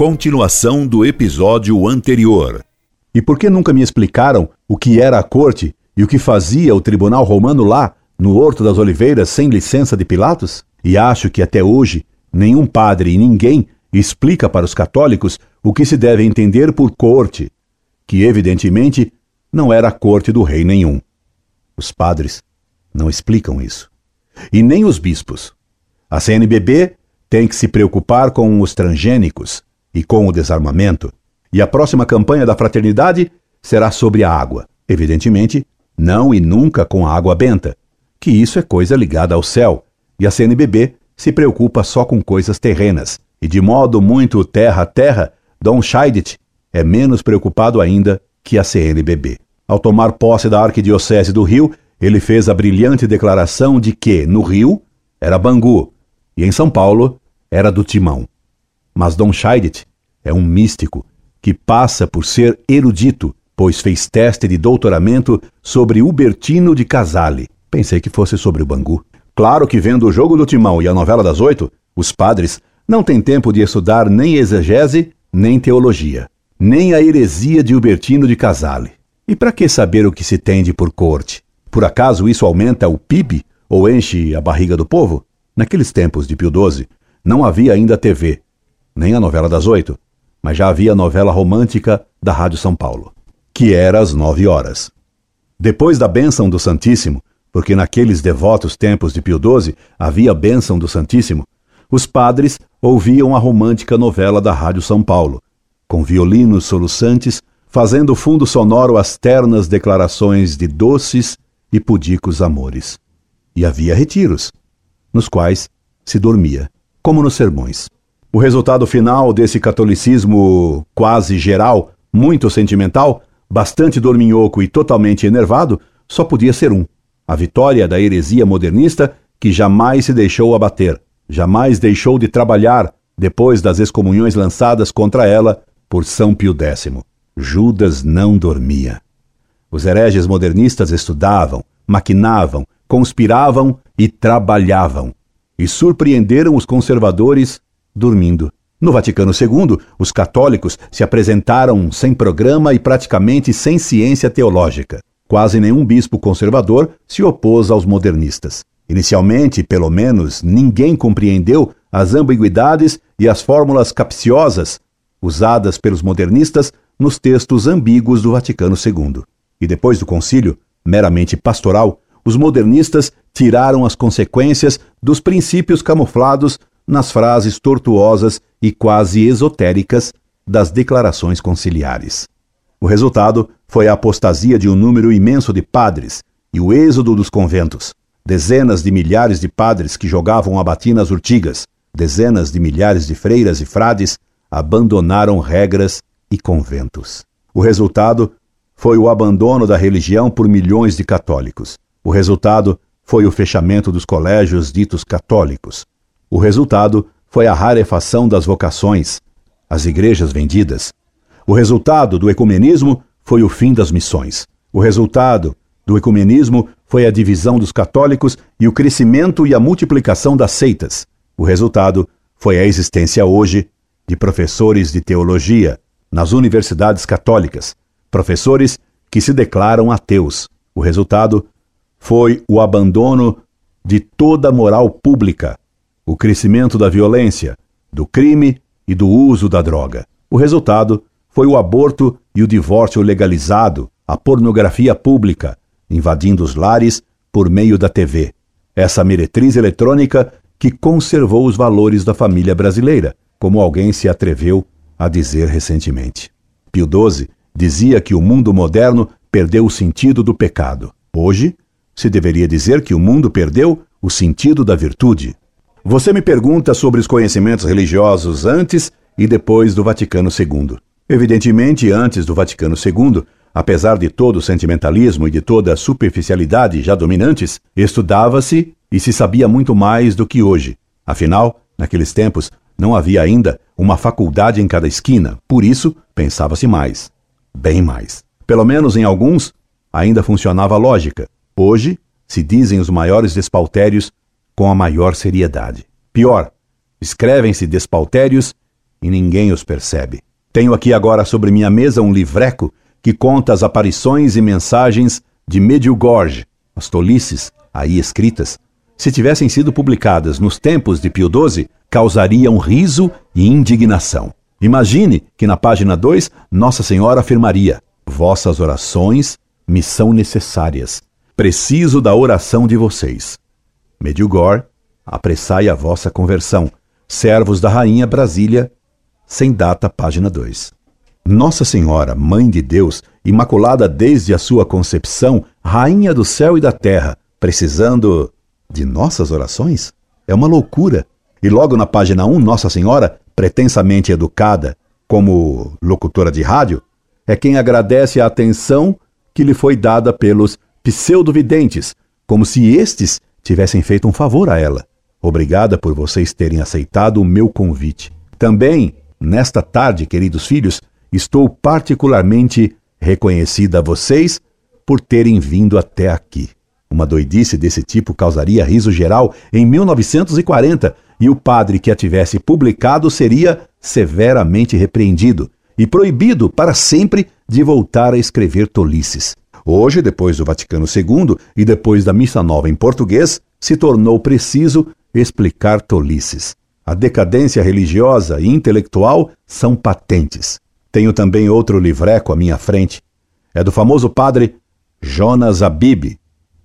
Continuação do episódio anterior. E por que nunca me explicaram o que era a corte e o que fazia o tribunal romano lá, no Horto das Oliveiras, sem licença de Pilatos? E acho que até hoje nenhum padre e ninguém explica para os católicos o que se deve entender por corte, que evidentemente não era a corte do rei nenhum. Os padres não explicam isso. E nem os bispos. A CNBB tem que se preocupar com os transgênicos e com o desarmamento. E a próxima campanha da fraternidade será sobre a água. Evidentemente, não e nunca com a água benta, que isso é coisa ligada ao céu, e a CNBB se preocupa só com coisas terrenas. E de modo muito terra-terra, Dom Scheidt é menos preocupado ainda que a CNBB. Ao tomar posse da Arquidiocese do Rio, ele fez a brilhante declaração de que, no Rio, era Bangu e em São Paulo era do Timão. Mas Dom Scheidt é um místico que passa por ser erudito, pois fez teste de doutoramento sobre Hubertino de Casale. Pensei que fosse sobre o Bangu. Claro que vendo o jogo do Timão e a novela das oito, os padres não têm tempo de estudar nem exegese, nem teologia, nem a heresia de Hubertino de Casale. E para que saber o que se tende por corte? Por acaso isso aumenta o PIB ou enche a barriga do povo? Naqueles tempos de Pio XII, não havia ainda TV, nem a novela das oito, mas já havia a novela romântica da Rádio São Paulo, que era às nove horas. Depois da bênção do Santíssimo, porque naqueles devotos tempos de Pio XII havia bênção do Santíssimo, os padres ouviam a romântica novela da Rádio São Paulo, com violinos soluçantes, fazendo fundo sonoro às ternas declarações de doces e pudicos amores. E havia retiros, nos quais se dormia, como nos sermões. O resultado final desse catolicismo quase geral, muito sentimental, bastante dorminhoco e totalmente enervado, só podia ser um: a vitória da heresia modernista que jamais se deixou abater, jamais deixou de trabalhar depois das excomunhões lançadas contra ela por São Pio X. Judas não dormia. Os hereges modernistas estudavam, maquinavam, conspiravam e trabalhavam, e surpreenderam os conservadores dormindo. No Vaticano II, os católicos se apresentaram sem programa e praticamente sem ciência teológica. Quase nenhum bispo conservador se opôs aos modernistas. Inicialmente, pelo menos, ninguém compreendeu as ambiguidades e as fórmulas capciosas usadas pelos modernistas nos textos ambíguos do Vaticano II. E depois do concílio, meramente pastoral, os modernistas tiraram as consequências dos princípios camuflados nas frases tortuosas e quase esotéricas das declarações conciliares. O resultado foi a apostasia de um número imenso de padres e o êxodo dos conventos. Dezenas de milhares de padres que jogavam a batina nas urtigas, dezenas de milhares de freiras e frades abandonaram regras e conventos. O resultado foi o abandono da religião por milhões de católicos. O resultado foi o fechamento dos colégios ditos católicos, o resultado foi a rarefação das vocações, as igrejas vendidas. O resultado do ecumenismo foi o fim das missões. O resultado do ecumenismo foi a divisão dos católicos e o crescimento e a multiplicação das seitas. O resultado foi a existência hoje de professores de teologia nas universidades católicas, professores que se declaram ateus. O resultado foi o abandono de toda moral pública, o crescimento da violência, do crime e do uso da droga. O resultado foi o aborto e o divórcio legalizado, a pornografia pública, invadindo os lares por meio da TV. Essa meretriz eletrônica que conservou os valores da família brasileira, como alguém se atreveu a dizer recentemente. Pio XII dizia que o mundo moderno perdeu o sentido do pecado. Hoje, se deveria dizer que o mundo perdeu o sentido da virtude. Você me pergunta sobre os conhecimentos religiosos antes e depois do Vaticano II. Evidentemente, antes do Vaticano II, apesar de todo o sentimentalismo e de toda a superficialidade já dominantes, estudava-se e se sabia muito mais do que hoje. Afinal, naqueles tempos, não havia ainda uma faculdade em cada esquina, por isso pensava-se mais. Bem mais. Pelo menos em alguns, ainda funcionava a lógica. Hoje, se dizem os maiores despaltérios com a maior seriedade. Pior, escrevem-se despaltérios e ninguém os percebe. Tenho aqui agora sobre minha mesa um livreco que conta as aparições e mensagens de Medjugorje, as tolices aí escritas, se tivessem sido publicadas nos tempos de Pio XII, causariam riso e indignação. Imagine que na página 2 Nossa Senhora afirmaria: Vossas orações me são necessárias. Preciso da oração de vocês. Medjugorje, apressai a vossa conversão. Servos da Rainha Brasília, sem data, página 2. Nossa Senhora, Mãe de Deus, imaculada desde a sua concepção, Rainha do céu e da terra, precisando de nossas orações? É uma loucura. E logo na página 1, Nossa Senhora, pretensamente educada como locutora de rádio, é quem agradece a atenção que lhe foi dada pelos pseudovidentes, como se estes tivessem feito um favor a ela. Obrigada por vocês terem aceitado o meu convite. Também, nesta tarde, queridos filhos, estou particularmente reconhecida a vocês por terem vindo até aqui. Uma doidice desse tipo causaria riso geral em 1940 e o padre que a tivesse publicado seria severamente repreendido e proibido para sempre de voltar a escrever tolices. Hoje, depois do Vaticano II e depois da Missa Nova em português, se tornou preciso explicar tolices. A decadência religiosa e intelectual são patentes. Tenho também outro livreco à minha frente. É do famoso padre Jonas Abib,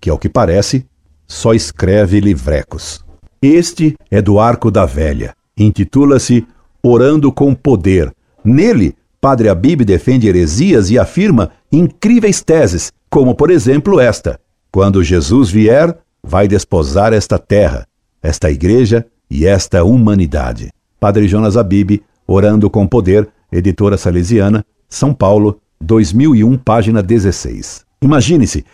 que, ao que parece, só escreve livrecos. Este é do Arco da Velha. Intitula-se Orando com Poder. Nele, Padre Abib defende heresias e afirma incríveis teses, como por exemplo esta: Quando Jesus vier, vai desposar esta terra, esta igreja e esta humanidade. Padre Jonas Abib, Orando com Poder, editora salesiana, São Paulo, 2001, página 16. Imagine-se,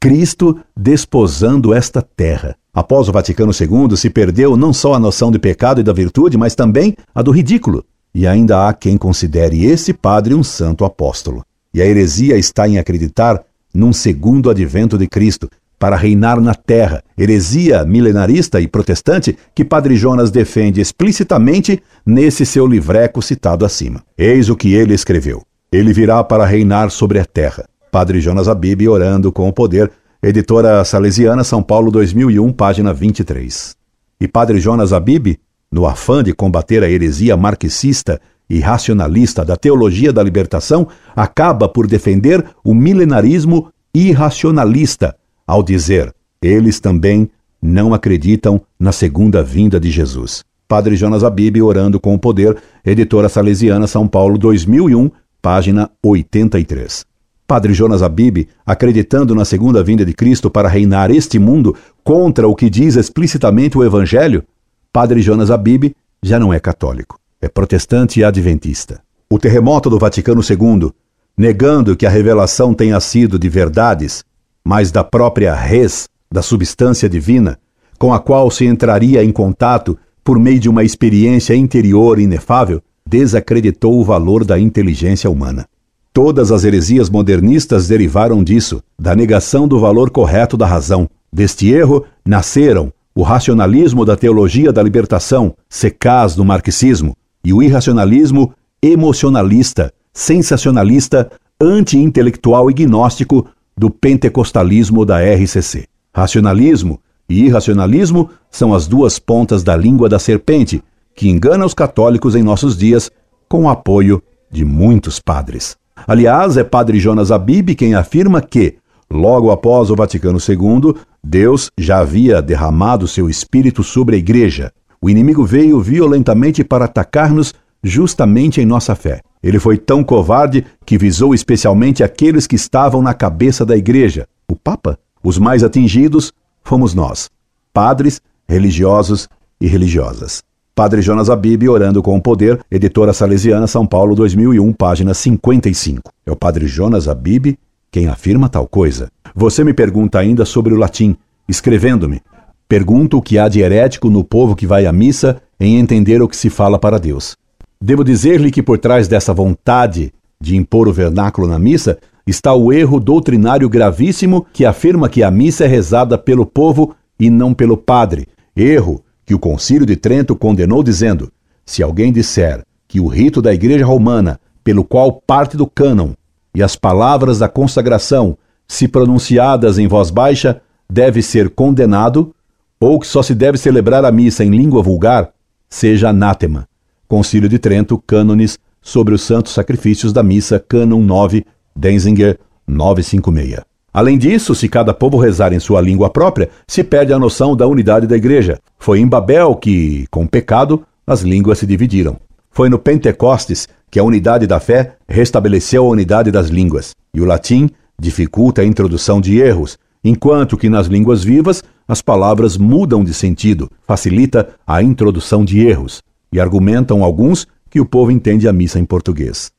Cristo desposando esta terra. Após o Vaticano II, se perdeu não só a noção de pecado e da virtude, mas também a do ridículo. E ainda há quem considere esse padre um santo apóstolo. E a heresia está em acreditar num segundo advento de Cristo, para reinar na terra, heresia milenarista e protestante que Padre Jonas defende explicitamente nesse seu livreco citado acima. Eis o que ele escreveu: Ele virá para reinar sobre a terra. Padre Jonas Abib orando com o poder, editora salesiana, São Paulo 2001, página 23. E Padre Jonas Abib, no afã de combater a heresia marxista e racionalista da teologia da libertação, acaba por defender o milenarismo irracionalista, ao dizer: eles também não acreditam na segunda vinda de Jesus. Padre Jonas Abib orando com o poder, editora salesiana, São Paulo 2001, página 83. Padre Jonas Abib, acreditando na segunda vinda de Cristo para reinar este mundo contra o que diz explicitamente o Evangelho, Padre Jonas Abib já não é católico, é protestante e adventista. O terremoto do Vaticano II, negando que a revelação tenha sido de verdades, mas da própria res, da substância divina, com a qual se entraria em contato por meio de uma experiência interior inefável, desacreditou o valor da inteligência humana. Todas as heresias modernistas derivaram disso, da negação do valor correto da razão. Deste erro nasceram o racionalismo da teologia da libertação, secaz do marxismo, e o irracionalismo emocionalista, sensacionalista, anti-intelectual e gnóstico do pentecostalismo da RCC. Racionalismo e irracionalismo são as duas pontas da língua da serpente que engana os católicos em nossos dias com o apoio de muitos padres. Aliás, é Padre Jonas Abib quem afirma que, logo após o Vaticano II, Deus já havia derramado seu espírito sobre a Igreja. O inimigo veio violentamente para atacar-nos justamente em nossa fé. Ele foi tão covarde que visou especialmente aqueles que estavam na cabeça da Igreja, o Papa. Os mais atingidos fomos nós, padres, religiosos e religiosas. Padre Jonas Abib, Orando com o Poder, editora salesiana, São Paulo, 2001, página 55. É o Padre Jonas Abib quem afirma tal coisa. Você me pergunta ainda sobre o latim, escrevendo-me. Pergunto o que há de herético no povo que vai à missa em entender o que se fala para Deus. Devo dizer-lhe que por trás dessa vontade de impor o vernáculo na missa está o erro doutrinário gravíssimo que afirma que a missa é rezada pelo povo e não pelo padre. Erro que o Concílio de Trento condenou, dizendo: se alguém disser que o rito da Igreja Romana, pelo qual parte do cânon, e as palavras da consagração, se pronunciadas em voz baixa, deve ser condenado, ou que só se deve celebrar a missa em língua vulgar, seja anátema. Concílio de Trento, Cânones sobre os Santos Sacrifícios da Missa, Cânon 9, Denzinger 956. Além disso, se cada povo rezar em sua língua própria, se perde a noção da unidade da igreja. Foi em Babel que, com pecado, as línguas se dividiram. Foi no Pentecostes que a unidade da fé restabeleceu a unidade das línguas. E o latim dificulta a introdução de erros, enquanto que nas línguas vivas as palavras mudam de sentido, facilita a introdução de erros. E argumentam alguns que o povo entende a missa em português.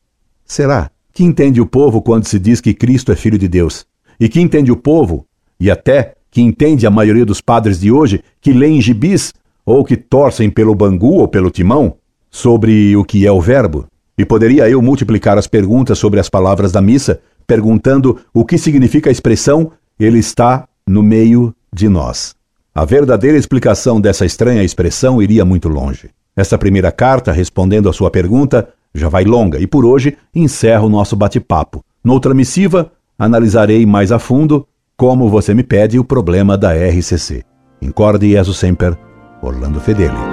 Será? Que entende o povo quando se diz que Cristo é filho de Deus? E que entende o povo, e até que entende a maioria dos padres de hoje, que leem gibis ou que torcem pelo bangu ou pelo timão, sobre o que é o verbo? E poderia eu multiplicar as perguntas sobre as palavras da missa, perguntando o que significa a expressão Ele está no meio de nós. A verdadeira explicação dessa estranha expressão iria muito longe. Esta primeira carta, respondendo à sua pergunta, já vai longa e por hoje encerro o nosso bate-papo. Noutra missiva, analisarei mais a fundo, como você me pede, o problema da RCC. Incorde Jesus Semper, Orlando Fedeli.